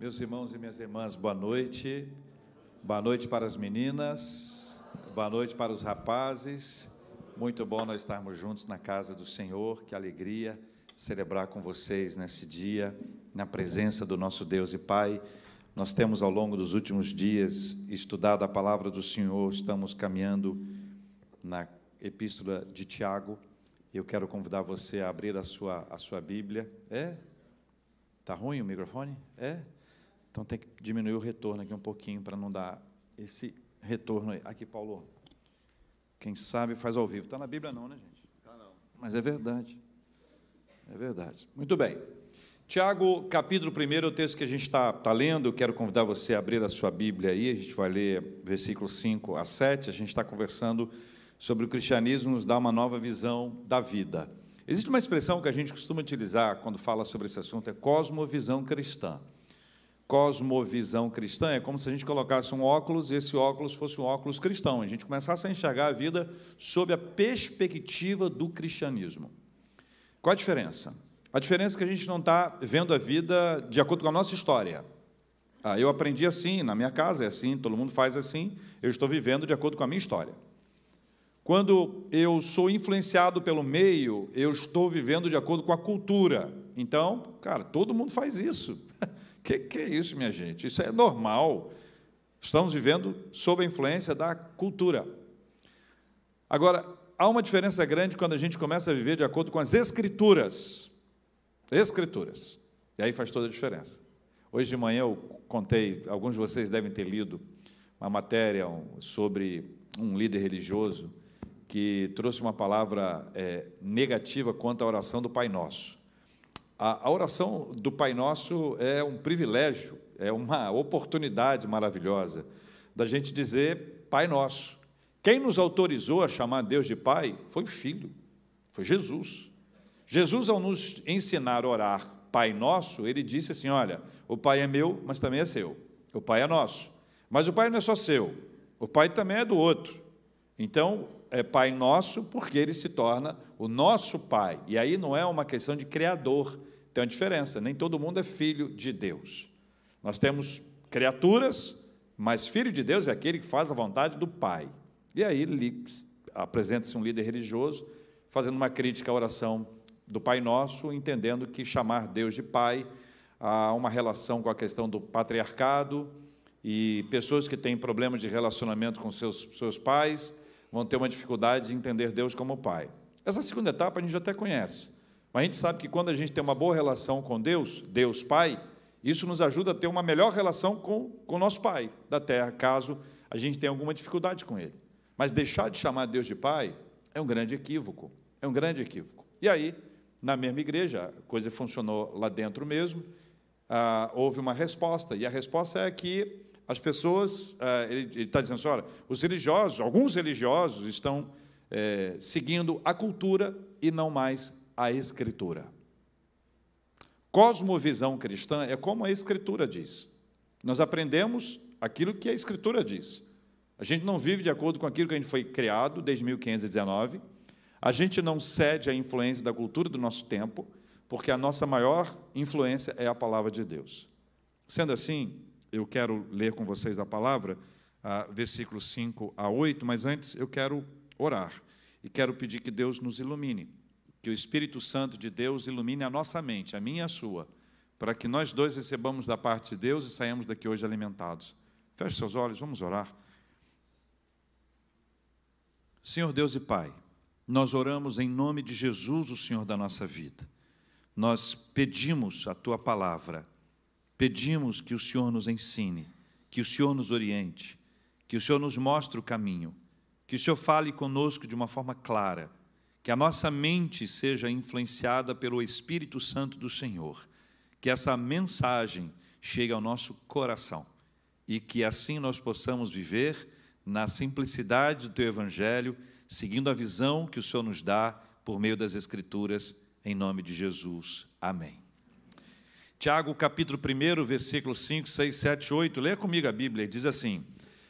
Meus irmãos e minhas irmãs, boa noite. Boa noite para as meninas, boa noite para os rapazes. Muito bom nós estarmos juntos na casa do Senhor. Que alegria celebrar com vocês nesse dia, na presença do nosso Deus e Pai. Nós temos ao longo dos últimos dias estudado a palavra do Senhor, estamos caminhando na epístola de Tiago. Eu quero convidar você a abrir a sua, a sua Bíblia. É? Tá ruim o microfone? É? Então tem que diminuir o retorno aqui um pouquinho para não dar esse retorno aí. Aqui, Paulo. Quem sabe faz ao vivo. Está na Bíblia não, né, gente? Está não. Mas é verdade. É verdade. Muito bem. Tiago, capítulo 1, é o texto que a gente está tá lendo. Eu quero convidar você a abrir a sua Bíblia aí. A gente vai ler versículos 5 a 7. A gente está conversando sobre o cristianismo nos dá uma nova visão da vida. Existe uma expressão que a gente costuma utilizar quando fala sobre esse assunto, é cosmovisão cristã cosmovisão cristã é como se a gente colocasse um óculos e esse óculos fosse um óculos cristão. A gente começasse a enxergar a vida sob a perspectiva do cristianismo. Qual a diferença? A diferença é que a gente não está vendo a vida de acordo com a nossa história. Ah, eu aprendi assim, na minha casa é assim, todo mundo faz assim, eu estou vivendo de acordo com a minha história. Quando eu sou influenciado pelo meio, eu estou vivendo de acordo com a cultura. Então, cara, todo mundo faz isso. Que, que é isso, minha gente? Isso é normal. Estamos vivendo sob a influência da cultura. Agora, há uma diferença grande quando a gente começa a viver de acordo com as escrituras. Escrituras. E aí faz toda a diferença. Hoje de manhã eu contei, alguns de vocês devem ter lido uma matéria sobre um líder religioso que trouxe uma palavra é, negativa quanto à oração do Pai Nosso. A, a oração do Pai Nosso é um privilégio, é uma oportunidade maravilhosa da gente dizer Pai Nosso. Quem nos autorizou a chamar Deus de Pai foi o Filho, foi Jesus. Jesus, ao nos ensinar a orar Pai Nosso, ele disse assim: Olha, o Pai é meu, mas também é seu. O Pai é nosso. Mas o Pai não é só seu, o Pai também é do outro. Então, é Pai nosso porque ele se torna o nosso Pai. E aí não é uma questão de criador, tem uma diferença, nem todo mundo é filho de Deus. Nós temos criaturas, mas filho de Deus é aquele que faz a vontade do Pai. E aí apresenta-se um líder religioso fazendo uma crítica à oração do Pai Nosso, entendendo que chamar Deus de Pai há uma relação com a questão do patriarcado e pessoas que têm problemas de relacionamento com seus, seus pais vão ter uma dificuldade de entender Deus como Pai. Essa segunda etapa a gente até conhece. Mas a gente sabe que quando a gente tem uma boa relação com Deus, Deus Pai, isso nos ajuda a ter uma melhor relação com, o nosso Pai da terra, caso a gente tenha alguma dificuldade com Ele. Mas deixar de chamar Deus de Pai é um grande equívoco. É um grande equívoco. E aí, na mesma igreja, a coisa funcionou lá dentro mesmo, ah, houve uma resposta, e a resposta é que as pessoas, ah, ele está dizendo assim, olha, os religiosos, alguns religiosos estão é, seguindo a cultura e não mais a Escritura. Cosmovisão cristã é como a Escritura diz. Nós aprendemos aquilo que a Escritura diz. A gente não vive de acordo com aquilo que a gente foi criado desde 1519. A gente não cede à influência da cultura do nosso tempo, porque a nossa maior influência é a palavra de Deus. Sendo assim, eu quero ler com vocês a palavra, versículos 5 a 8, mas antes eu quero orar e quero pedir que Deus nos ilumine que o Espírito Santo de Deus ilumine a nossa mente, a minha e a sua, para que nós dois recebamos da parte de Deus e saímos daqui hoje alimentados. Feche seus olhos, vamos orar. Senhor Deus e Pai, nós oramos em nome de Jesus, o Senhor da nossa vida. Nós pedimos a tua palavra, pedimos que o Senhor nos ensine, que o Senhor nos oriente, que o Senhor nos mostre o caminho, que o Senhor fale conosco de uma forma clara que a nossa mente seja influenciada pelo Espírito Santo do Senhor, que essa mensagem chegue ao nosso coração e que assim nós possamos viver na simplicidade do teu evangelho, seguindo a visão que o Senhor nos dá por meio das escrituras, em nome de Jesus. Amém. Tiago, capítulo 1, versículos 5, 6, 7, 8. Leia comigo a Bíblia, diz assim: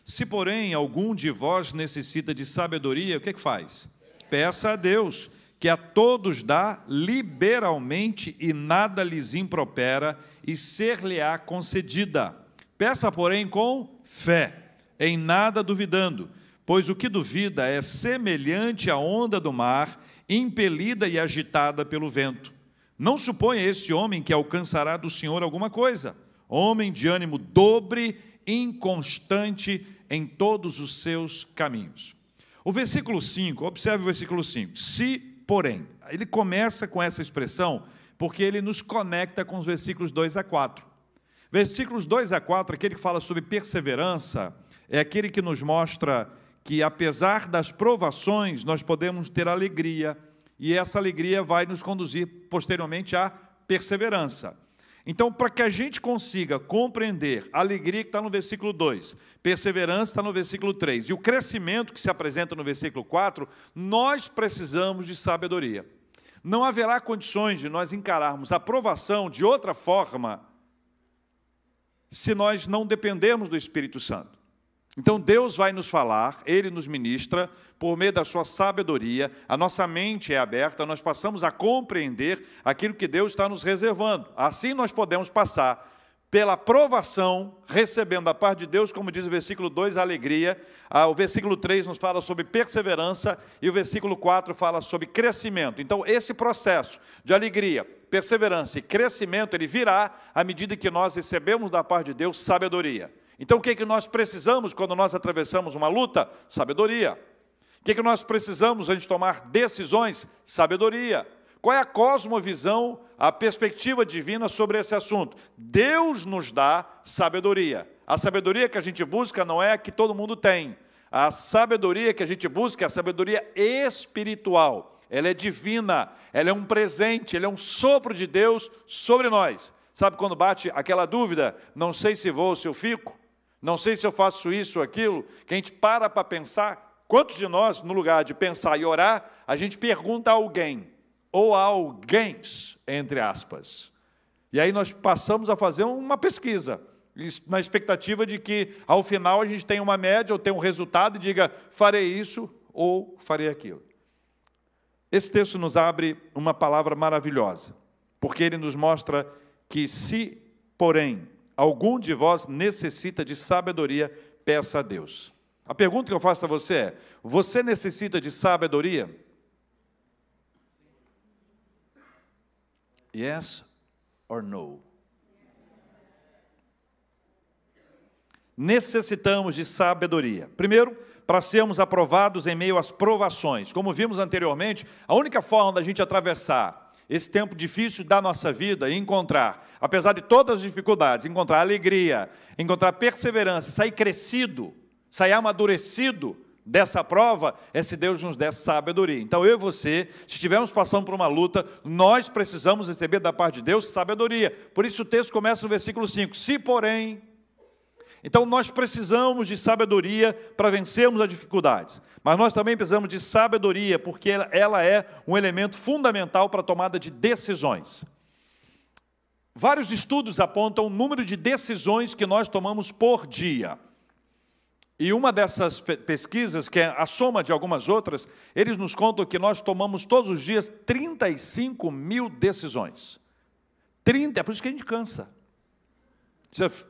Se, porém, algum de vós necessita de sabedoria, o que, é que faz? Peça a Deus, que a todos dá liberalmente e nada lhes impropera, e ser-lhe-á concedida. Peça, porém, com fé, em nada duvidando, pois o que duvida é semelhante à onda do mar, impelida e agitada pelo vento. Não suponha esse homem que alcançará do Senhor alguma coisa. Homem de ânimo dobre, inconstante em todos os seus caminhos. O versículo 5, observe o versículo 5. Se, porém, ele começa com essa expressão porque ele nos conecta com os versículos 2 a 4. Versículos 2 a 4, aquele que fala sobre perseverança, é aquele que nos mostra que, apesar das provações, nós podemos ter alegria, e essa alegria vai nos conduzir posteriormente à perseverança. Então, para que a gente consiga compreender a alegria que está no versículo 2, perseverança está no versículo 3, e o crescimento que se apresenta no versículo 4, nós precisamos de sabedoria. Não haverá condições de nós encararmos a provação de outra forma se nós não dependermos do Espírito Santo. Então Deus vai nos falar, Ele nos ministra, por meio da sua sabedoria, a nossa mente é aberta, nós passamos a compreender aquilo que Deus está nos reservando. Assim nós podemos passar pela provação, recebendo da parte de Deus, como diz o versículo 2, a alegria. Ah, o versículo 3 nos fala sobre perseverança e o versículo 4 fala sobre crescimento. Então, esse processo de alegria, perseverança e crescimento, ele virá à medida que nós recebemos da parte de Deus sabedoria. Então, o que, é que nós precisamos quando nós atravessamos uma luta? Sabedoria. O que, é que nós precisamos antes de tomar decisões? Sabedoria. Qual é a cosmovisão, a perspectiva divina sobre esse assunto? Deus nos dá sabedoria. A sabedoria que a gente busca não é a que todo mundo tem. A sabedoria que a gente busca é a sabedoria espiritual. Ela é divina, ela é um presente, ela é um sopro de Deus sobre nós. Sabe quando bate aquela dúvida? Não sei se vou ou se eu fico? Não sei se eu faço isso ou aquilo, que a gente para para pensar. Quantos de nós, no lugar de pensar e orar, a gente pergunta a alguém, ou a alguém, entre aspas. E aí nós passamos a fazer uma pesquisa, na expectativa de que, ao final, a gente tenha uma média ou tenha um resultado e diga, farei isso ou farei aquilo. Esse texto nos abre uma palavra maravilhosa, porque ele nos mostra que, se, porém, algum de vós necessita de sabedoria, peça a Deus. A pergunta que eu faço a você é: você necessita de sabedoria? Yes or no? Necessitamos de sabedoria. Primeiro, para sermos aprovados em meio às provações. Como vimos anteriormente, a única forma da gente atravessar esse tempo difícil da nossa vida e encontrar, apesar de todas as dificuldades, encontrar alegria, encontrar perseverança, sair crescido, sair amadurecido dessa prova, é se Deus nos der sabedoria. Então, eu e você, se estivermos passando por uma luta, nós precisamos receber da parte de Deus sabedoria. Por isso o texto começa no versículo 5: Se, porém, então nós precisamos de sabedoria para vencermos as dificuldades, mas nós também precisamos de sabedoria porque ela é um elemento fundamental para a tomada de decisões. Vários estudos apontam o número de decisões que nós tomamos por dia. E uma dessas pesquisas, que é a soma de algumas outras, eles nos contam que nós tomamos todos os dias 35 mil decisões. 30, é por isso que a gente cansa.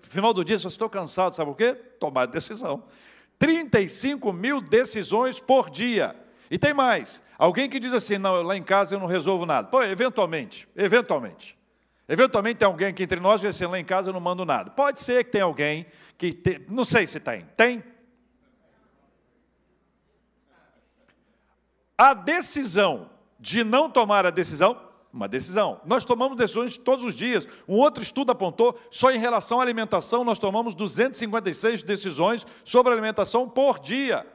Final do dia, se você estou cansado, sabe por quê? Tomar decisão. 35 mil decisões por dia. E tem mais. Alguém que diz assim, não, lá em casa eu não resolvo nada. Pô, eventualmente, eventualmente. Eventualmente tem alguém que entre nós diz assim, lá em casa eu não mando nada. Pode ser que tenha alguém que, te... não sei se tem. Tem? A decisão de não tomar a decisão uma decisão. Nós tomamos decisões todos os dias. Um outro estudo apontou, só em relação à alimentação, nós tomamos 256 decisões sobre alimentação por dia.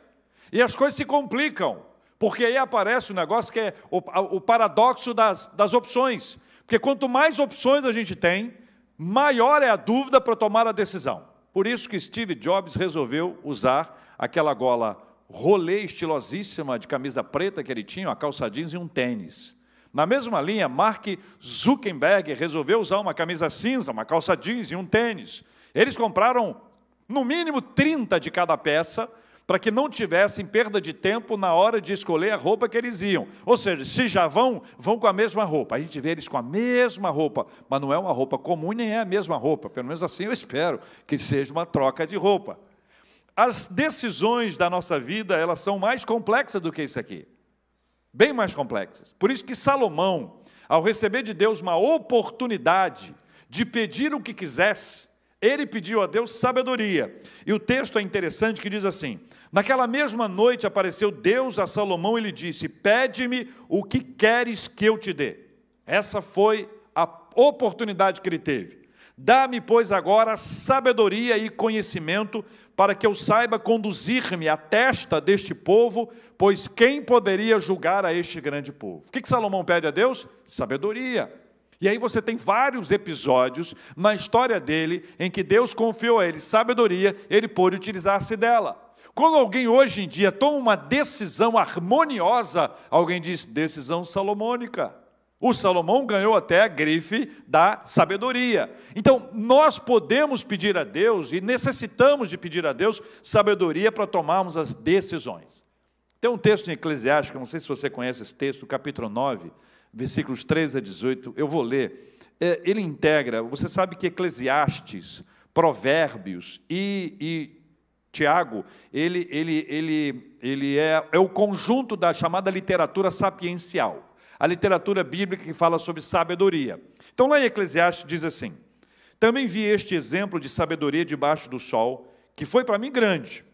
E as coisas se complicam, porque aí aparece o um negócio que é o, o paradoxo das, das opções. Porque quanto mais opções a gente tem, maior é a dúvida para tomar a decisão. Por isso que Steve Jobs resolveu usar aquela gola rolê estilosíssima de camisa preta que ele tinha, uma calça jeans e um tênis. Na mesma linha, Mark Zuckerberg resolveu usar uma camisa cinza, uma calça jeans e um tênis. Eles compraram no mínimo 30 de cada peça, para que não tivessem perda de tempo na hora de escolher a roupa que eles iam. Ou seja, se já vão, vão com a mesma roupa. A gente vê eles com a mesma roupa, mas não é uma roupa comum nem é a mesma roupa. Pelo menos assim eu espero que seja uma troca de roupa. As decisões da nossa vida, elas são mais complexas do que isso aqui. Bem mais complexas. Por isso que Salomão, ao receber de Deus uma oportunidade de pedir o que quisesse, ele pediu a Deus sabedoria. E o texto é interessante que diz assim: Naquela mesma noite apareceu Deus a Salomão e lhe disse: Pede-me o que queres que eu te dê. Essa foi a oportunidade que ele teve. Dá-me, pois, agora sabedoria e conhecimento para que eu saiba conduzir-me à testa deste povo, pois quem poderia julgar a este grande povo? O que Salomão pede a Deus? Sabedoria. E aí você tem vários episódios na história dele em que Deus confiou a ele sabedoria, ele pôde utilizar-se dela. Quando alguém hoje em dia toma uma decisão harmoniosa, alguém diz decisão salomônica. O Salomão ganhou até a grife da sabedoria. Então, nós podemos pedir a Deus e necessitamos de pedir a Deus sabedoria para tomarmos as decisões. Tem um texto em Eclesiastes, não sei se você conhece esse texto, capítulo 9, versículos 13 a 18, eu vou ler. É, ele integra, você sabe que Eclesiastes, Provérbios e, e Tiago, ele, ele, ele, ele é, é o conjunto da chamada literatura sapiencial a literatura bíblica que fala sobre sabedoria. Então, lá em Eclesiastes diz assim: Também vi este exemplo de sabedoria debaixo do sol, que foi para mim grande.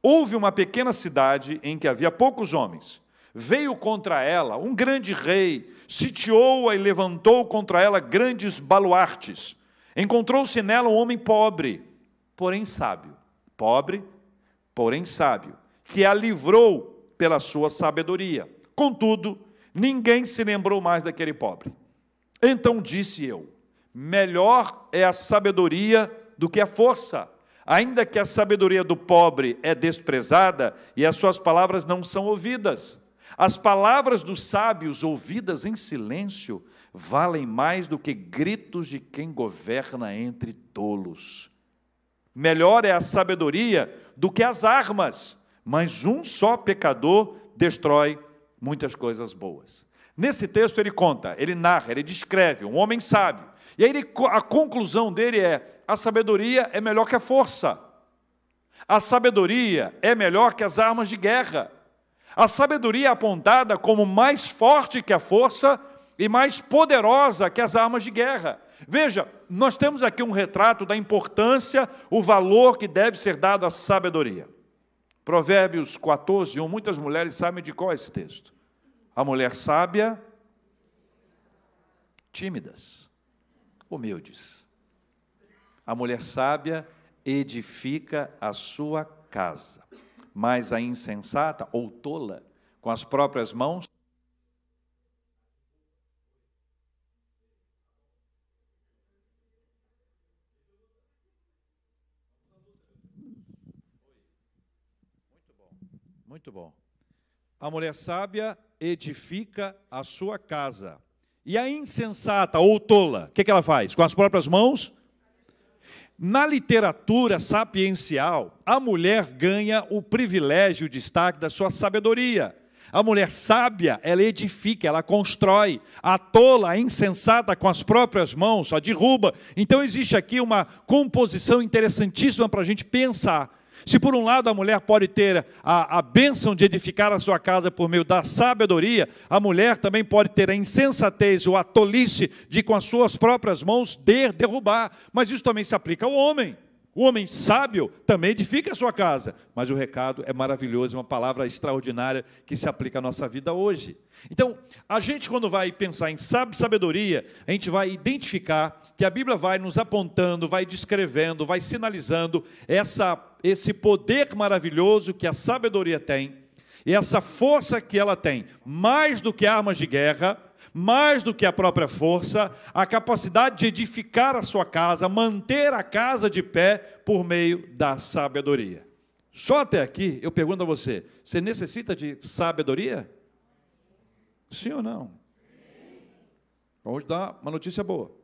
Houve uma pequena cidade em que havia poucos homens. Veio contra ela um grande rei, sitiou-a e levantou contra ela grandes baluartes. Encontrou-se nela um homem pobre, porém sábio. Pobre, porém sábio, que a livrou pela sua sabedoria. Contudo, Ninguém se lembrou mais daquele pobre. Então disse eu: melhor é a sabedoria do que a força. Ainda que a sabedoria do pobre é desprezada e as suas palavras não são ouvidas. As palavras dos sábios ouvidas em silêncio valem mais do que gritos de quem governa entre tolos. Melhor é a sabedoria do que as armas, mas um só pecador destrói muitas coisas boas. Nesse texto ele conta, ele narra, ele descreve um homem sábio. E aí ele, a conclusão dele é: a sabedoria é melhor que a força. A sabedoria é melhor que as armas de guerra. A sabedoria é apontada como mais forte que a força e mais poderosa que as armas de guerra. Veja, nós temos aqui um retrato da importância, o valor que deve ser dado à sabedoria. Provérbios 14, 1, muitas mulheres sabem de qual é esse texto. A mulher sábia, tímidas, humildes. A mulher sábia edifica a sua casa, mas a insensata ou tola, com as próprias mãos, Muito bom. A mulher sábia edifica a sua casa. E a insensata ou tola, o que, que ela faz? Com as próprias mãos? Na literatura sapiencial, a mulher ganha o privilégio, o destaque da sua sabedoria. A mulher sábia, ela edifica, ela constrói. A tola, a insensata, com as próprias mãos, só derruba. Então, existe aqui uma composição interessantíssima para a gente pensar. Se por um lado a mulher pode ter a, a bênção de edificar a sua casa por meio da sabedoria, a mulher também pode ter a insensatez ou a tolice de com as suas próprias mãos der, derrubar. Mas isso também se aplica ao homem. O homem sábio também edifica a sua casa, mas o recado é maravilhoso, uma palavra extraordinária que se aplica à nossa vida hoje. Então, a gente, quando vai pensar em sabedoria, a gente vai identificar que a Bíblia vai nos apontando, vai descrevendo, vai sinalizando essa, esse poder maravilhoso que a sabedoria tem, e essa força que ela tem, mais do que armas de guerra, mais do que a própria força, a capacidade de edificar a sua casa, manter a casa de pé por meio da sabedoria. Só até aqui eu pergunto a você: você necessita de sabedoria? Sim ou não? Vamos dar uma notícia boa.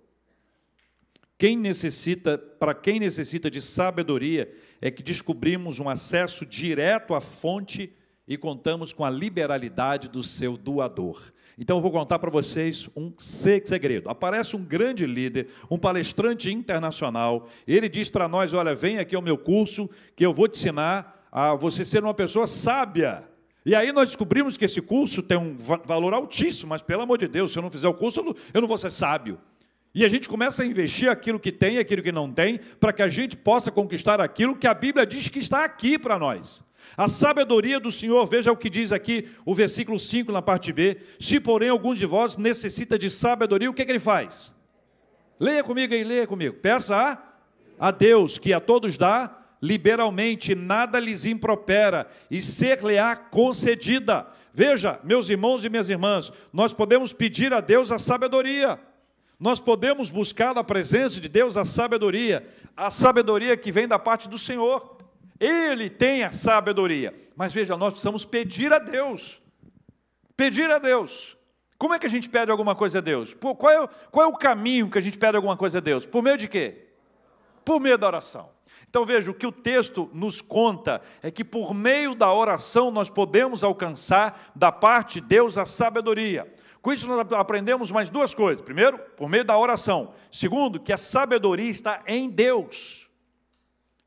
Quem necessita, para quem necessita de sabedoria, é que descobrimos um acesso direto à fonte e contamos com a liberalidade do seu doador. Então eu vou contar para vocês um segredo. Aparece um grande líder, um palestrante internacional. Ele diz para nós: Olha, vem aqui ao meu curso que eu vou te ensinar a você ser uma pessoa sábia. E aí nós descobrimos que esse curso tem um valor altíssimo, mas pelo amor de Deus, se eu não fizer o curso, eu não vou ser sábio. E a gente começa a investir aquilo que tem e aquilo que não tem, para que a gente possa conquistar aquilo que a Bíblia diz que está aqui para nós. A sabedoria do Senhor, veja o que diz aqui o versículo 5 na parte B. Se, porém, algum de vós necessita de sabedoria, o que, é que ele faz? Leia comigo aí, leia comigo. Peça a, a Deus, que a todos dá liberalmente, nada lhes impropera, e ser-lhe-á concedida. Veja, meus irmãos e minhas irmãs, nós podemos pedir a Deus a sabedoria. Nós podemos buscar na presença de Deus a sabedoria, a sabedoria que vem da parte do Senhor. Ele tem a sabedoria. Mas veja, nós precisamos pedir a Deus. Pedir a Deus. Como é que a gente pede alguma coisa a Deus? Qual é, qual é o caminho que a gente pede alguma coisa a Deus? Por meio de quê? Por meio da oração. Então veja, o que o texto nos conta é que por meio da oração nós podemos alcançar da parte de Deus a sabedoria. Com isso nós aprendemos mais duas coisas. Primeiro, por meio da oração. Segundo, que a sabedoria está em Deus.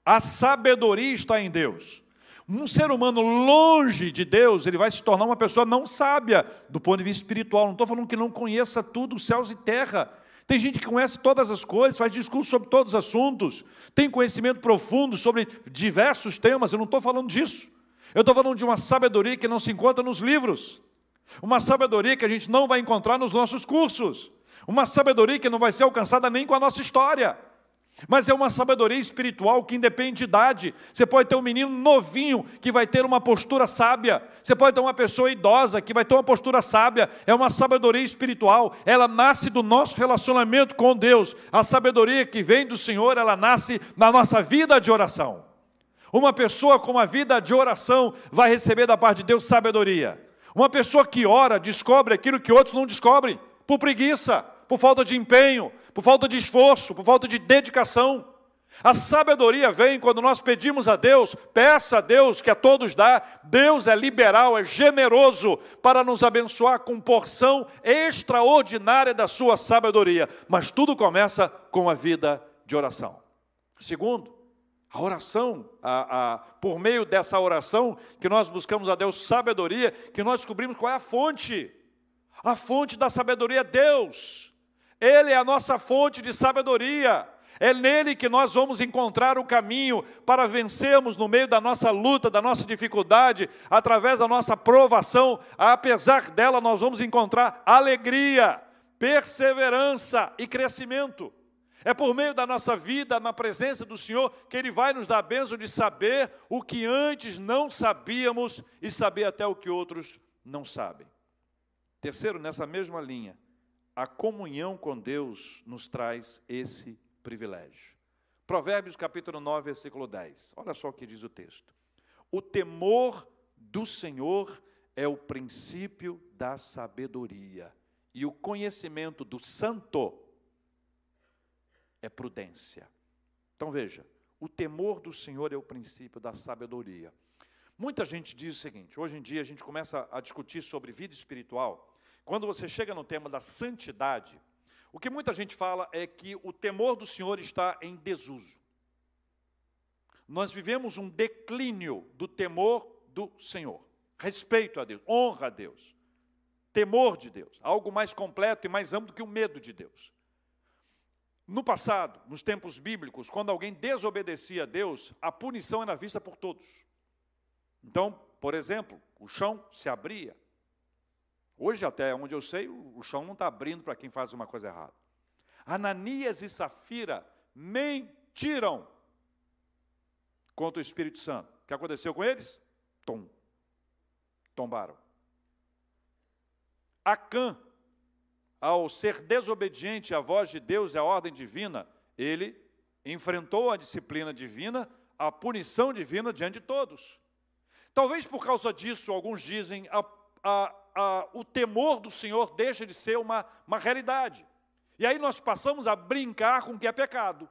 A sabedoria está em Deus. Um ser humano longe de Deus, ele vai se tornar uma pessoa não sábia do ponto de vista espiritual. Não estou falando que não conheça tudo, céus e terra. Tem gente que conhece todas as coisas, faz discurso sobre todos os assuntos, tem conhecimento profundo sobre diversos temas. Eu não estou falando disso. Eu estou falando de uma sabedoria que não se encontra nos livros, uma sabedoria que a gente não vai encontrar nos nossos cursos, uma sabedoria que não vai ser alcançada nem com a nossa história. Mas é uma sabedoria espiritual que independe de idade. Você pode ter um menino novinho que vai ter uma postura sábia. Você pode ter uma pessoa idosa que vai ter uma postura sábia. É uma sabedoria espiritual. Ela nasce do nosso relacionamento com Deus. A sabedoria que vem do Senhor, ela nasce na nossa vida de oração. Uma pessoa com uma vida de oração vai receber da parte de Deus sabedoria. Uma pessoa que ora descobre aquilo que outros não descobrem, por preguiça, por falta de empenho, por falta de esforço, por falta de dedicação. A sabedoria vem quando nós pedimos a Deus, peça a Deus que a todos dá. Deus é liberal, é generoso para nos abençoar com porção extraordinária da sua sabedoria. Mas tudo começa com a vida de oração. Segundo, a oração, a, a, por meio dessa oração que nós buscamos a Deus sabedoria, que nós descobrimos qual é a fonte. A fonte da sabedoria é Deus. Ele é a nossa fonte de sabedoria. É nele que nós vamos encontrar o caminho para vencermos no meio da nossa luta, da nossa dificuldade, através da nossa provação. Apesar dela, nós vamos encontrar alegria, perseverança e crescimento. É por meio da nossa vida na presença do Senhor que Ele vai nos dar a bênção de saber o que antes não sabíamos e saber até o que outros não sabem. Terceiro, nessa mesma linha, a comunhão com Deus nos traz esse privilégio. Provérbios capítulo 9, versículo 10. Olha só o que diz o texto. O temor do Senhor é o princípio da sabedoria, e o conhecimento do santo é prudência. Então veja, o temor do Senhor é o princípio da sabedoria. Muita gente diz o seguinte: hoje em dia a gente começa a discutir sobre vida espiritual quando você chega no tema da santidade, o que muita gente fala é que o temor do Senhor está em desuso. Nós vivemos um declínio do temor do Senhor. Respeito a Deus, honra a Deus, temor de Deus, algo mais completo e mais amplo que o medo de Deus. No passado, nos tempos bíblicos, quando alguém desobedecia a Deus, a punição era vista por todos. Então, por exemplo, o chão se abria, Hoje, até onde eu sei, o chão não está abrindo para quem faz uma coisa errada. Ananias e Safira mentiram contra o Espírito Santo. O que aconteceu com eles? Tom. Tombaram. Acã, ao ser desobediente à voz de Deus e à ordem divina, ele enfrentou a disciplina divina, a punição divina diante de todos. Talvez por causa disso, alguns dizem, a, a, a, o temor do Senhor deixa de ser uma, uma realidade. E aí nós passamos a brincar com o que é pecado.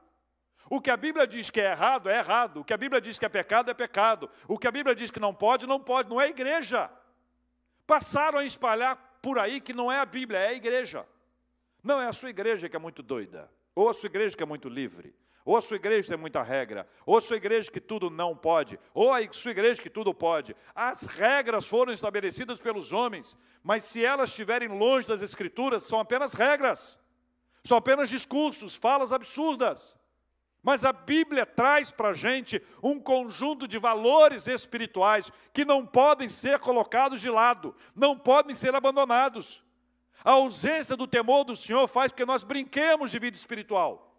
O que a Bíblia diz que é errado, é errado. O que a Bíblia diz que é pecado, é pecado. O que a Bíblia diz que não pode, não pode. Não é igreja. Passaram a espalhar por aí que não é a Bíblia, é a igreja. Não é a sua igreja que é muito doida, ou a sua igreja que é muito livre, ou a sua igreja tem muita regra, ou a sua igreja que tudo não pode, ou a sua igreja que tudo pode. As regras foram estabelecidas pelos homens, mas se elas estiverem longe das Escrituras, são apenas regras, são apenas discursos, falas absurdas. Mas a Bíblia traz para a gente um conjunto de valores espirituais que não podem ser colocados de lado, não podem ser abandonados. A ausência do temor do Senhor faz com que nós brinquemos de vida espiritual,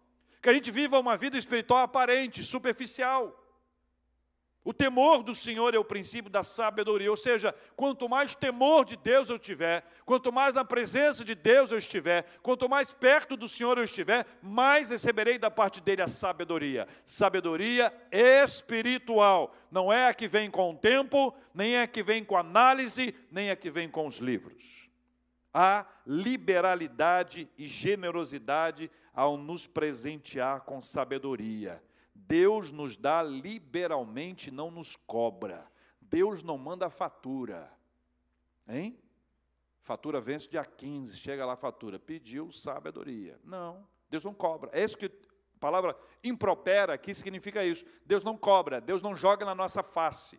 que a gente viva uma vida espiritual aparente, superficial. O temor do Senhor é o princípio da sabedoria, ou seja, quanto mais temor de Deus eu tiver, quanto mais na presença de Deus eu estiver, quanto mais perto do Senhor eu estiver, mais receberei da parte dele a sabedoria. Sabedoria espiritual, não é a que vem com o tempo, nem é a que vem com análise, nem é a que vem com os livros. Há liberalidade e generosidade ao nos presentear com sabedoria. Deus nos dá liberalmente, não nos cobra. Deus não manda fatura. Hein? Fatura vence dia 15, chega lá a fatura. Pediu sabedoria. Não, Deus não cobra. É isso que a palavra impropera aqui significa isso. Deus não cobra, Deus não joga na nossa face.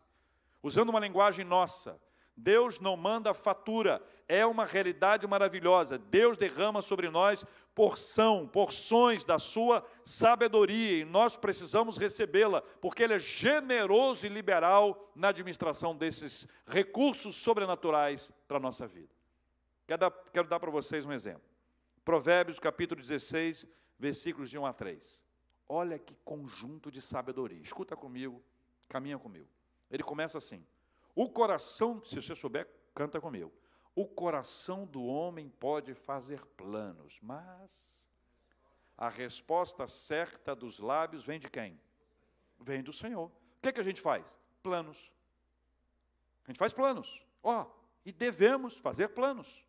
Usando uma linguagem nossa, Deus não manda fatura, é uma realidade maravilhosa. Deus derrama sobre nós porção, porções da sua sabedoria, e nós precisamos recebê-la, porque Ele é generoso e liberal na administração desses recursos sobrenaturais para a nossa vida. Quero dar, quero dar para vocês um exemplo. Provérbios capítulo 16, versículos de 1 a 3. Olha que conjunto de sabedoria. Escuta comigo, caminha comigo. Ele começa assim: o coração, se você souber, canta comigo. O coração do homem pode fazer planos, mas a resposta certa dos lábios vem de quem? Vem do Senhor. O que, é que a gente faz? Planos. A gente faz planos. Ó, oh, e devemos fazer planos.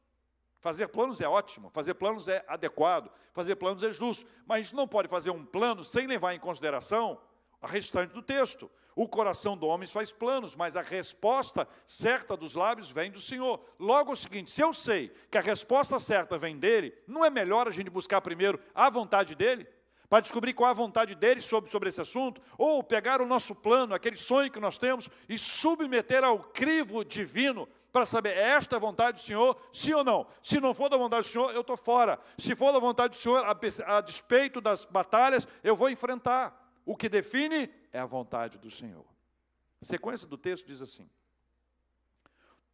Fazer planos é ótimo, fazer planos é adequado, fazer planos é justo, mas a gente não pode fazer um plano sem levar em consideração a restante do texto. O coração do homem faz planos, mas a resposta certa dos lábios vem do Senhor. Logo é o seguinte: se eu sei que a resposta certa vem dele, não é melhor a gente buscar primeiro a vontade dele? Para descobrir qual é a vontade dele sobre, sobre esse assunto, ou pegar o nosso plano, aquele sonho que nós temos, e submeter ao crivo divino para saber, é esta a vontade do Senhor, sim ou não? Se não for da vontade do Senhor, eu estou fora. Se for da vontade do Senhor, a, a despeito das batalhas, eu vou enfrentar. O que define é a vontade do Senhor. A sequência do texto diz assim: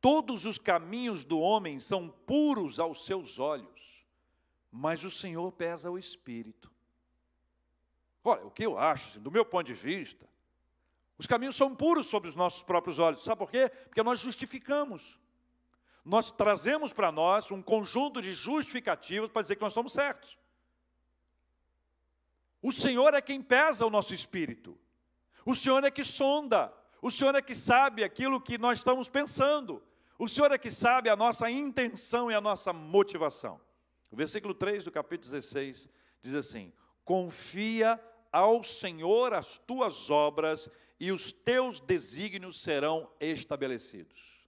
Todos os caminhos do homem são puros aos seus olhos, mas o Senhor pesa o espírito. Olha, o que eu acho, assim, do meu ponto de vista, os caminhos são puros sobre os nossos próprios olhos. Sabe por quê? Porque nós justificamos. Nós trazemos para nós um conjunto de justificativos para dizer que nós estamos certos. O Senhor é quem pesa o nosso espírito. O Senhor é que sonda. O Senhor é que sabe aquilo que nós estamos pensando. O Senhor é que sabe a nossa intenção e a nossa motivação. O versículo 3 do capítulo 16 diz assim: Confia ao Senhor as tuas obras e os teus desígnios serão estabelecidos.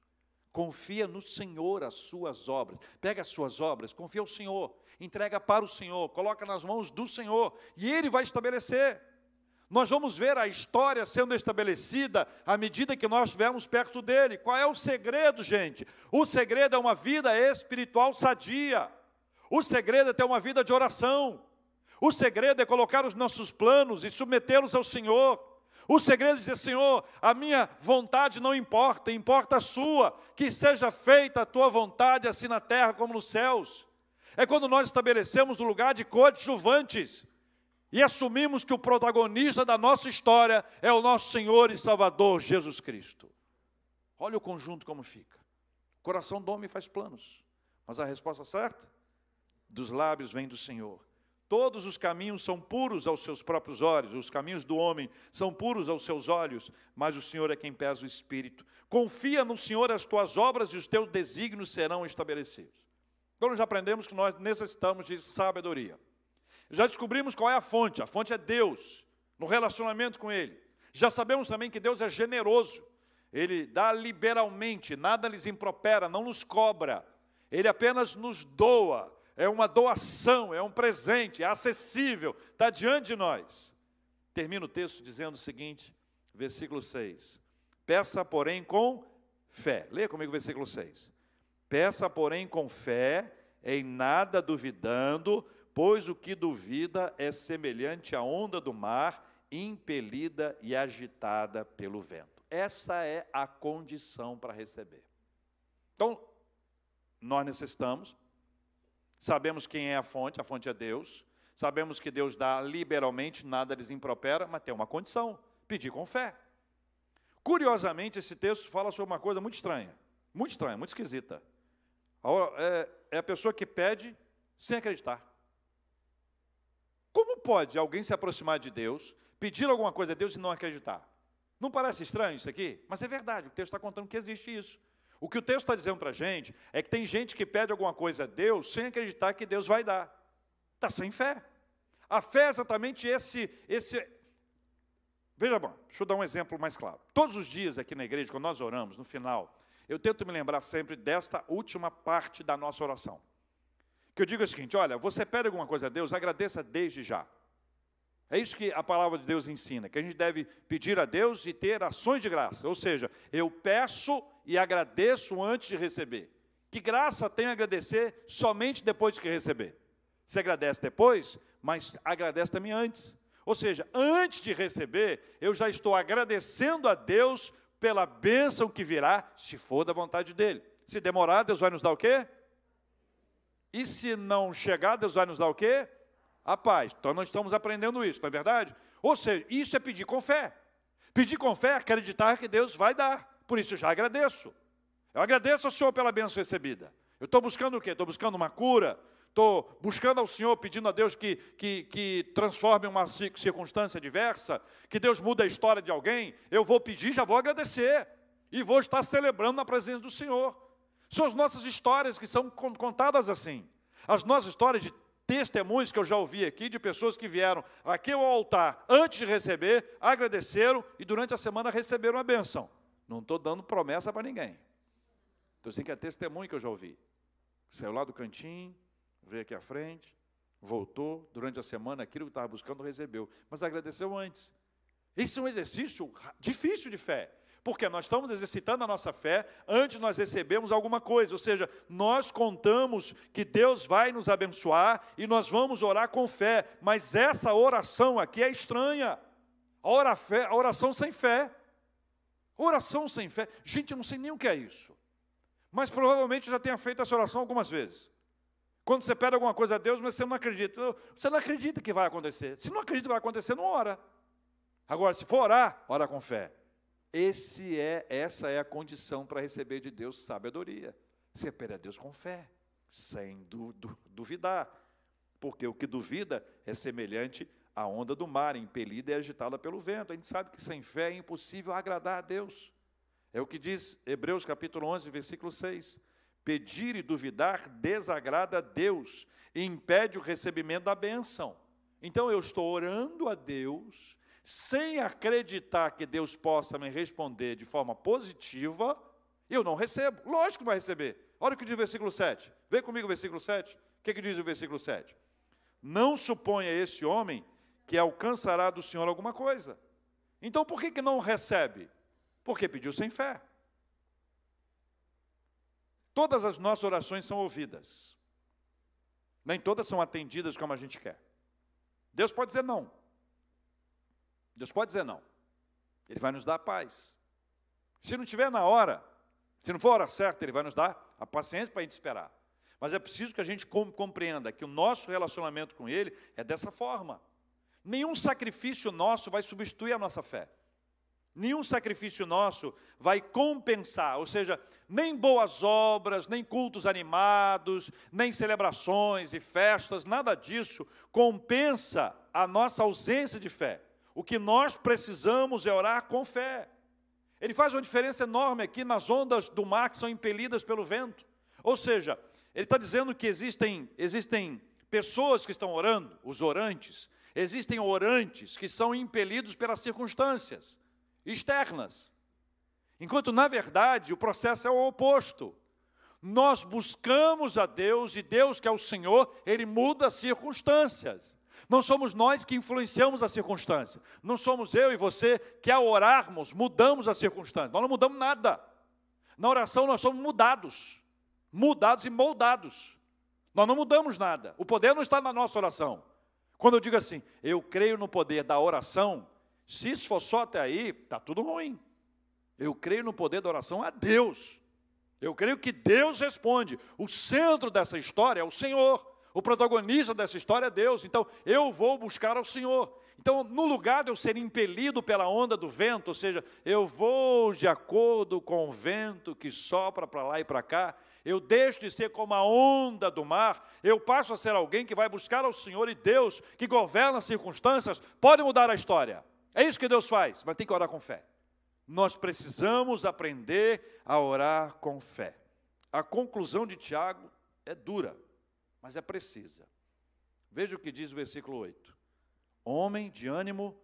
Confia no Senhor as suas obras. Pega as suas obras, confia ao Senhor entrega para o Senhor, coloca nas mãos do Senhor, e Ele vai estabelecer. Nós vamos ver a história sendo estabelecida à medida que nós estivermos perto dele. Qual é o segredo, gente? O segredo é uma vida espiritual sadia. O segredo é ter uma vida de oração. O segredo é colocar os nossos planos e submetê-los ao Senhor. O segredo é dizer, Senhor, a minha vontade não importa, importa a sua, que seja feita a tua vontade, assim na terra como nos céus é quando nós estabelecemos o lugar de coadjuvantes e assumimos que o protagonista da nossa história é o nosso Senhor e Salvador Jesus Cristo. Olha o conjunto como fica. O coração do homem faz planos, mas a resposta certa dos lábios vem do Senhor. Todos os caminhos são puros aos seus próprios olhos, os caminhos do homem são puros aos seus olhos, mas o Senhor é quem pesa o espírito. Confia no Senhor as tuas obras e os teus desígnios serão estabelecidos. Então nós já aprendemos que nós necessitamos de sabedoria. Já descobrimos qual é a fonte. A fonte é Deus, no relacionamento com Ele. Já sabemos também que Deus é generoso. Ele dá liberalmente, nada lhes impropera, não nos cobra. Ele apenas nos doa. É uma doação, é um presente, é acessível, está diante de nós. Termina o texto dizendo o seguinte, versículo 6. Peça, porém, com fé. Leia comigo o versículo 6. Peça, porém, com fé, em nada duvidando, pois o que duvida é semelhante à onda do mar, impelida e agitada pelo vento. Essa é a condição para receber. Então, nós necessitamos, sabemos quem é a fonte, a fonte é Deus, sabemos que Deus dá liberalmente, nada lhes impropera, mas tem uma condição: pedir com fé. Curiosamente, esse texto fala sobre uma coisa muito estranha, muito estranha, muito esquisita. É, é a pessoa que pede sem acreditar. Pode alguém se aproximar de Deus, pedir alguma coisa a Deus e não acreditar? Não parece estranho isso aqui? Mas é verdade, o texto está contando que existe isso. O que o texto está dizendo para a gente é que tem gente que pede alguma coisa a Deus sem acreditar que Deus vai dar. Está sem fé. A fé é exatamente esse, esse. Veja bom, deixa eu dar um exemplo mais claro. Todos os dias aqui na igreja, quando nós oramos, no final, eu tento me lembrar sempre desta última parte da nossa oração. Que eu digo o seguinte: olha, você pede alguma coisa a Deus, agradeça desde já. É isso que a palavra de Deus ensina, que a gente deve pedir a Deus e ter ações de graça. Ou seja, eu peço e agradeço antes de receber. Que graça tem agradecer somente depois de que receber? Você agradece depois, mas agradece também antes. Ou seja, antes de receber, eu já estou agradecendo a Deus pela bênção que virá, se for da vontade dele. Se demorar, Deus vai nos dar o quê? E se não chegar, Deus vai nos dar o quê? A paz. Então nós estamos aprendendo isso, não é verdade? Ou seja, isso é pedir com fé. Pedir com fé é acreditar que Deus vai dar. Por isso eu já agradeço. Eu agradeço ao Senhor pela bênção recebida. Eu estou buscando o quê? Estou buscando uma cura, estou buscando ao Senhor, pedindo a Deus que, que, que transforme uma circunstância diversa, que Deus mude a história de alguém, eu vou pedir, já vou agradecer, e vou estar celebrando na presença do Senhor. São as nossas histórias que são contadas assim. As nossas histórias de testemunhos que eu já ouvi aqui, de pessoas que vieram aqui ao altar antes de receber, agradeceram e durante a semana receberam a benção. Não estou dando promessa para ninguém. Estou dizendo que é testemunho que eu já ouvi. Saiu lá do cantinho, veio aqui à frente, voltou, durante a semana, aquilo que estava buscando, recebeu. Mas agradeceu antes. Esse é um exercício difícil de fé, porque nós estamos exercitando a nossa fé antes nós recebermos alguma coisa, ou seja, nós contamos que Deus vai nos abençoar e nós vamos orar com fé, mas essa oração aqui é estranha. A oração sem fé. Oração sem fé. Gente, eu não sei nem o que é isso. Mas provavelmente já tenha feito essa oração algumas vezes. Quando você pede alguma coisa a Deus, mas você não acredita. Você não acredita que vai acontecer. Se não acredita que vai acontecer, não ora. Agora, se for orar, ora com fé. Esse é, essa é a condição para receber de Deus sabedoria. Você pede a Deus com fé, sem du, du, duvidar. Porque o que duvida é semelhante à onda do mar, impelida e agitada pelo vento. A gente sabe que sem fé é impossível agradar a Deus. É o que diz Hebreus capítulo 11, versículo 6. Pedir e duvidar desagrada a Deus e impede o recebimento da bênção. Então eu estou orando a Deus sem acreditar que Deus possa me responder de forma positiva, eu não recebo. Lógico que vai receber. Olha o que diz o versículo 7. Vem comigo o versículo 7. O que, que diz o versículo 7? Não suponha esse homem que alcançará do Senhor alguma coisa. Então por que, que não recebe? Porque pediu sem fé. Todas as nossas orações são ouvidas. Nem todas são atendidas como a gente quer. Deus pode dizer não. Deus pode dizer não. Ele vai nos dar paz. Se não tiver na hora, se não for a hora certa, Ele vai nos dar a paciência para a gente esperar. Mas é preciso que a gente compreenda que o nosso relacionamento com Ele é dessa forma. Nenhum sacrifício nosso vai substituir a nossa fé. Nenhum sacrifício nosso vai compensar, ou seja, nem boas obras, nem cultos animados, nem celebrações e festas, nada disso compensa a nossa ausência de fé. O que nós precisamos é orar com fé. Ele faz uma diferença enorme aqui nas ondas do mar que são impelidas pelo vento. Ou seja, Ele está dizendo que existem, existem pessoas que estão orando, os orantes, existem orantes que são impelidos pelas circunstâncias externas. Enquanto, na verdade, o processo é o oposto. Nós buscamos a Deus e Deus, que é o Senhor, Ele muda as circunstâncias. Não somos nós que influenciamos a circunstância. Não somos eu e você que, ao orarmos, mudamos a circunstância. Nós não mudamos nada. Na oração, nós somos mudados. Mudados e moldados. Nós não mudamos nada. O poder não está na nossa oração. Quando eu digo assim, eu creio no poder da oração, se isso for só até aí, está tudo ruim. Eu creio no poder da oração a Deus. Eu creio que Deus responde. O centro dessa história é o Senhor. O protagonista dessa história é Deus. Então, eu vou buscar ao Senhor. Então, no lugar de eu ser impelido pela onda do vento, ou seja, eu vou de acordo com o vento que sopra para lá e para cá, eu deixo de ser como a onda do mar, eu passo a ser alguém que vai buscar ao Senhor e Deus, que governa as circunstâncias, pode mudar a história. É isso que Deus faz, mas tem que orar com fé. Nós precisamos aprender a orar com fé. A conclusão de Tiago é dura, mas é precisa. Veja o que diz o versículo 8: Homem de ânimo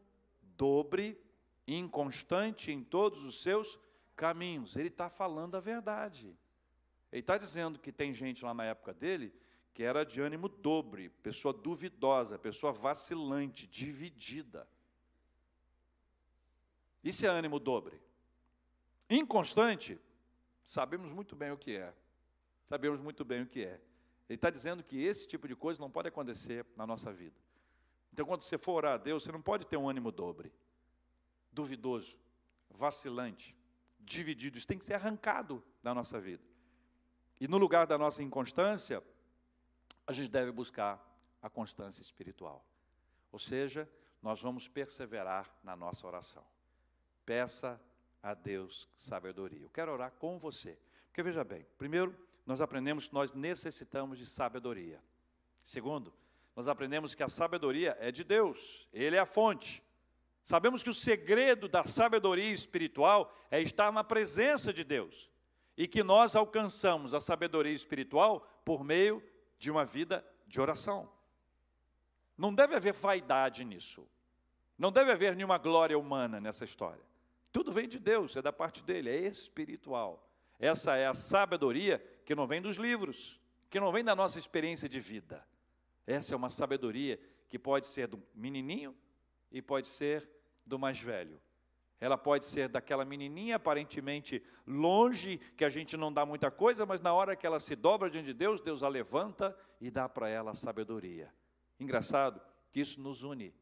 dobre, inconstante em todos os seus caminhos. Ele está falando a verdade. Ele está dizendo que tem gente lá na época dele que era de ânimo dobre, pessoa duvidosa, pessoa vacilante, dividida. Isso é ânimo dobre. Inconstante, sabemos muito bem o que é. Sabemos muito bem o que é. Ele está dizendo que esse tipo de coisa não pode acontecer na nossa vida. Então, quando você for orar a Deus, você não pode ter um ânimo dobre, duvidoso, vacilante, dividido. Isso tem que ser arrancado da nossa vida. E no lugar da nossa inconstância, a gente deve buscar a constância espiritual. Ou seja, nós vamos perseverar na nossa oração. Peça a Deus sabedoria. Eu quero orar com você. Porque veja bem, primeiro, nós aprendemos que nós necessitamos de sabedoria. Segundo, nós aprendemos que a sabedoria é de Deus, Ele é a fonte. Sabemos que o segredo da sabedoria espiritual é estar na presença de Deus e que nós alcançamos a sabedoria espiritual por meio de uma vida de oração. Não deve haver vaidade nisso, não deve haver nenhuma glória humana nessa história. Tudo vem de Deus, é da parte dele, é espiritual. Essa é a sabedoria que não vem dos livros, que não vem da nossa experiência de vida. Essa é uma sabedoria que pode ser do menininho e pode ser do mais velho. Ela pode ser daquela menininha aparentemente longe, que a gente não dá muita coisa, mas na hora que ela se dobra diante de Deus, Deus a levanta e dá para ela a sabedoria. Engraçado que isso nos une,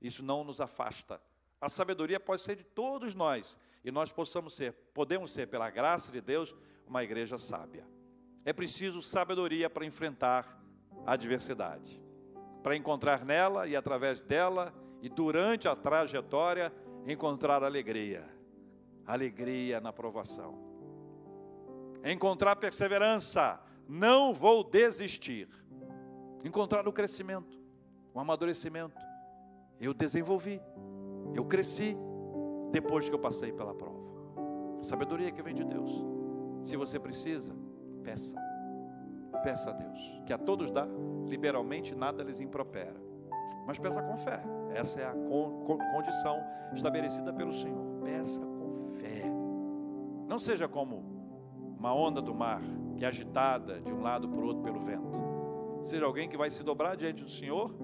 isso não nos afasta. A sabedoria pode ser de todos nós e nós possamos ser, podemos ser pela graça de Deus, uma igreja sábia. É preciso sabedoria para enfrentar a adversidade, para encontrar nela e através dela e durante a trajetória encontrar alegria, alegria na provação. Encontrar perseverança, não vou desistir. Encontrar o crescimento, o amadurecimento. Eu desenvolvi, eu cresci depois que eu passei pela prova. Sabedoria que vem de Deus. Se você precisa, peça. Peça a Deus, que a todos dá, liberalmente nada lhes impropera. Mas peça com fé. Essa é a condição estabelecida pelo Senhor. Peça com fé. Não seja como uma onda do mar que é agitada de um lado para o outro pelo vento. Seja alguém que vai se dobrar diante do Senhor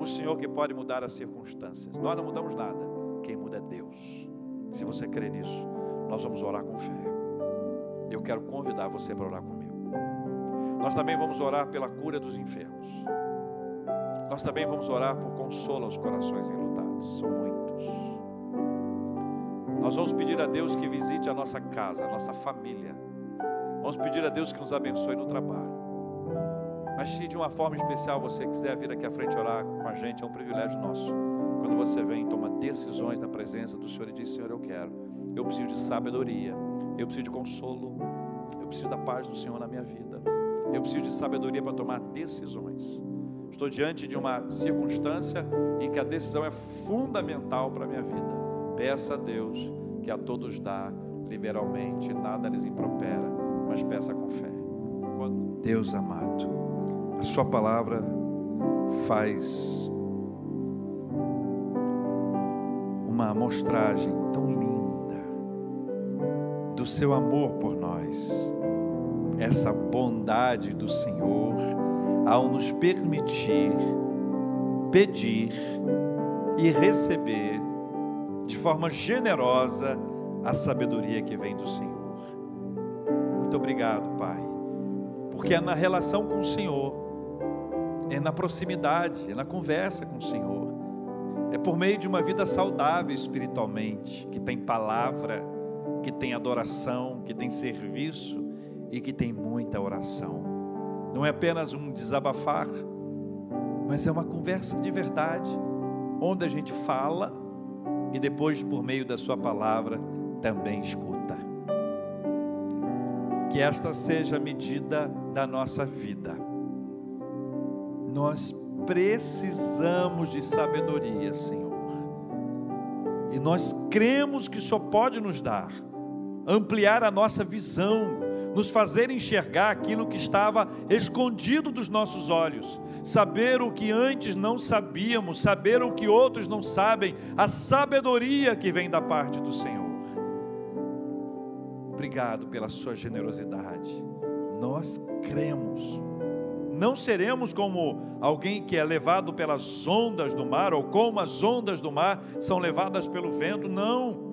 o Senhor que pode mudar as circunstâncias. Nós não mudamos nada, quem muda é Deus. Se você crê nisso, nós vamos orar com fé. Eu quero convidar você para orar comigo. Nós também vamos orar pela cura dos enfermos. Nós também vamos orar por consolo aos corações enlutados. São muitos. Nós vamos pedir a Deus que visite a nossa casa, a nossa família. Vamos pedir a Deus que nos abençoe no trabalho. Mas se de uma forma especial você quiser vir aqui à frente orar com a gente, é um privilégio nosso. Quando você vem, toma decisões na presença do Senhor e diz: Senhor, eu quero. Eu preciso de sabedoria. Eu preciso de consolo. Eu preciso da paz do Senhor na minha vida. Eu preciso de sabedoria para tomar decisões. Estou diante de uma circunstância em que a decisão é fundamental para a minha vida. Peça a Deus que a todos dá liberalmente, nada lhes impropera, mas peça com fé. Deus amado, a Sua palavra faz uma amostragem tão linda seu amor por nós, essa bondade do Senhor ao nos permitir pedir e receber de forma generosa a sabedoria que vem do Senhor. Muito obrigado, Pai, porque é na relação com o Senhor, é na proximidade, é na conversa com o Senhor, é por meio de uma vida saudável espiritualmente, que tem palavra, que tem adoração, que tem serviço e que tem muita oração. Não é apenas um desabafar, mas é uma conversa de verdade, onde a gente fala e depois, por meio da Sua palavra, também escuta. Que esta seja a medida da nossa vida. Nós precisamos de sabedoria, Senhor. E nós cremos que só pode nos dar, ampliar a nossa visão, nos fazer enxergar aquilo que estava escondido dos nossos olhos, saber o que antes não sabíamos, saber o que outros não sabem, a sabedoria que vem da parte do Senhor. Obrigado pela sua generosidade. Nós cremos. Não seremos como alguém que é levado pelas ondas do mar, ou como as ondas do mar são levadas pelo vento. Não.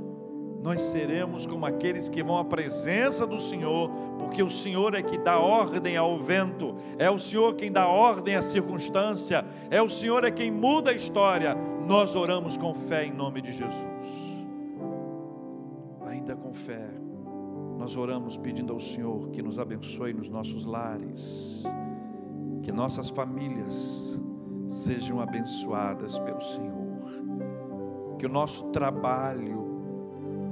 Nós seremos como aqueles que vão à presença do Senhor, porque o Senhor é que dá ordem ao vento, é o Senhor quem dá ordem à circunstância, é o Senhor é quem muda a história. Nós oramos com fé em nome de Jesus. Ainda com fé nós oramos pedindo ao Senhor que nos abençoe nos nossos lares, que nossas famílias sejam abençoadas pelo Senhor, que o nosso trabalho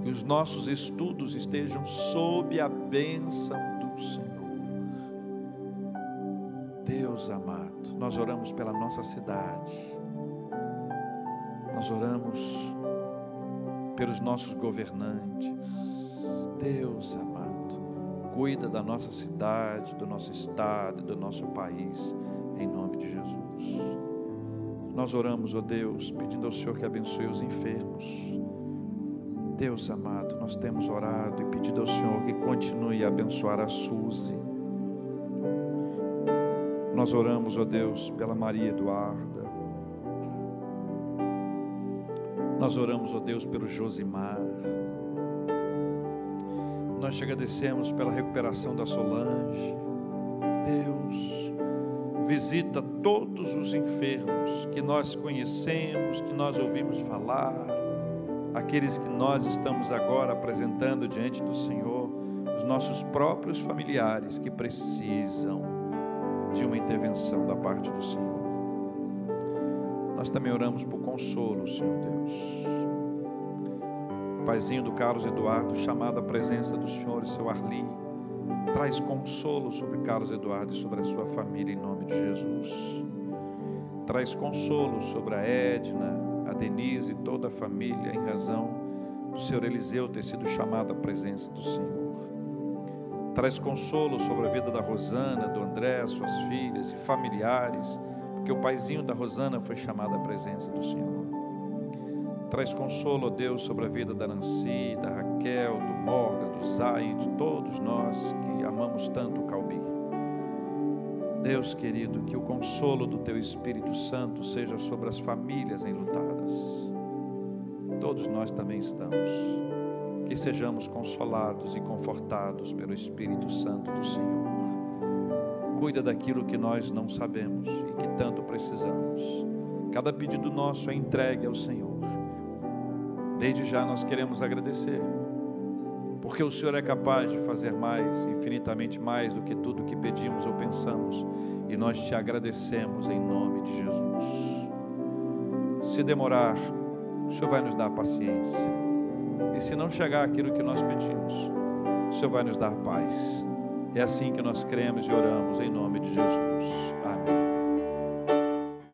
e os nossos estudos estejam sob a bênção do Senhor. Deus amado, nós oramos pela nossa cidade, nós oramos pelos nossos governantes, Deus amado, cuida da nossa cidade, do nosso estado, do nosso país, em nome de Jesus. Nós oramos, ó oh Deus, pedindo ao Senhor que abençoe os enfermos. Deus amado, nós temos orado e pedido ao Senhor que continue a abençoar a Suzy. Nós oramos, ó Deus, pela Maria Eduarda. Nós oramos, ó Deus, pelo Josimar. Nós te agradecemos pela recuperação da Solange. Deus, visita todos os enfermos que nós conhecemos, que nós ouvimos falar, aqueles que nós estamos agora apresentando diante do Senhor, os nossos próprios familiares que precisam de uma intervenção da parte do Senhor. Nós também oramos por consolo, Senhor Deus Paizinho do Carlos Eduardo, chamado à presença do Senhor e seu Arli, traz consolo sobre Carlos Eduardo e sobre a sua família em nome de Jesus. Traz consolo sobre a Edna, a Denise e toda a família em razão do Senhor Eliseu ter sido chamado à presença do Senhor. Traz consolo sobre a vida da Rosana, do André, suas filhas e familiares, porque o paizinho da Rosana foi chamado à presença do Senhor. Traz consolo, ó Deus, sobre a vida da Nancy, da Raquel, do Morgan, do Zayn, de todos nós que amamos tanto o Calbi. Deus querido, que o consolo do Teu Espírito Santo seja sobre as famílias enlutadas. Todos nós também estamos. Que sejamos consolados e confortados pelo Espírito Santo do Senhor. Cuida daquilo que nós não sabemos e que tanto precisamos. Cada pedido nosso é entregue ao Senhor Desde já nós queremos agradecer, porque o Senhor é capaz de fazer mais, infinitamente mais do que tudo que pedimos ou pensamos, e nós te agradecemos em nome de Jesus. Se demorar, o Senhor vai nos dar paciência, e se não chegar aquilo que nós pedimos, o Senhor vai nos dar paz. É assim que nós cremos e oramos em nome de Jesus. Amém.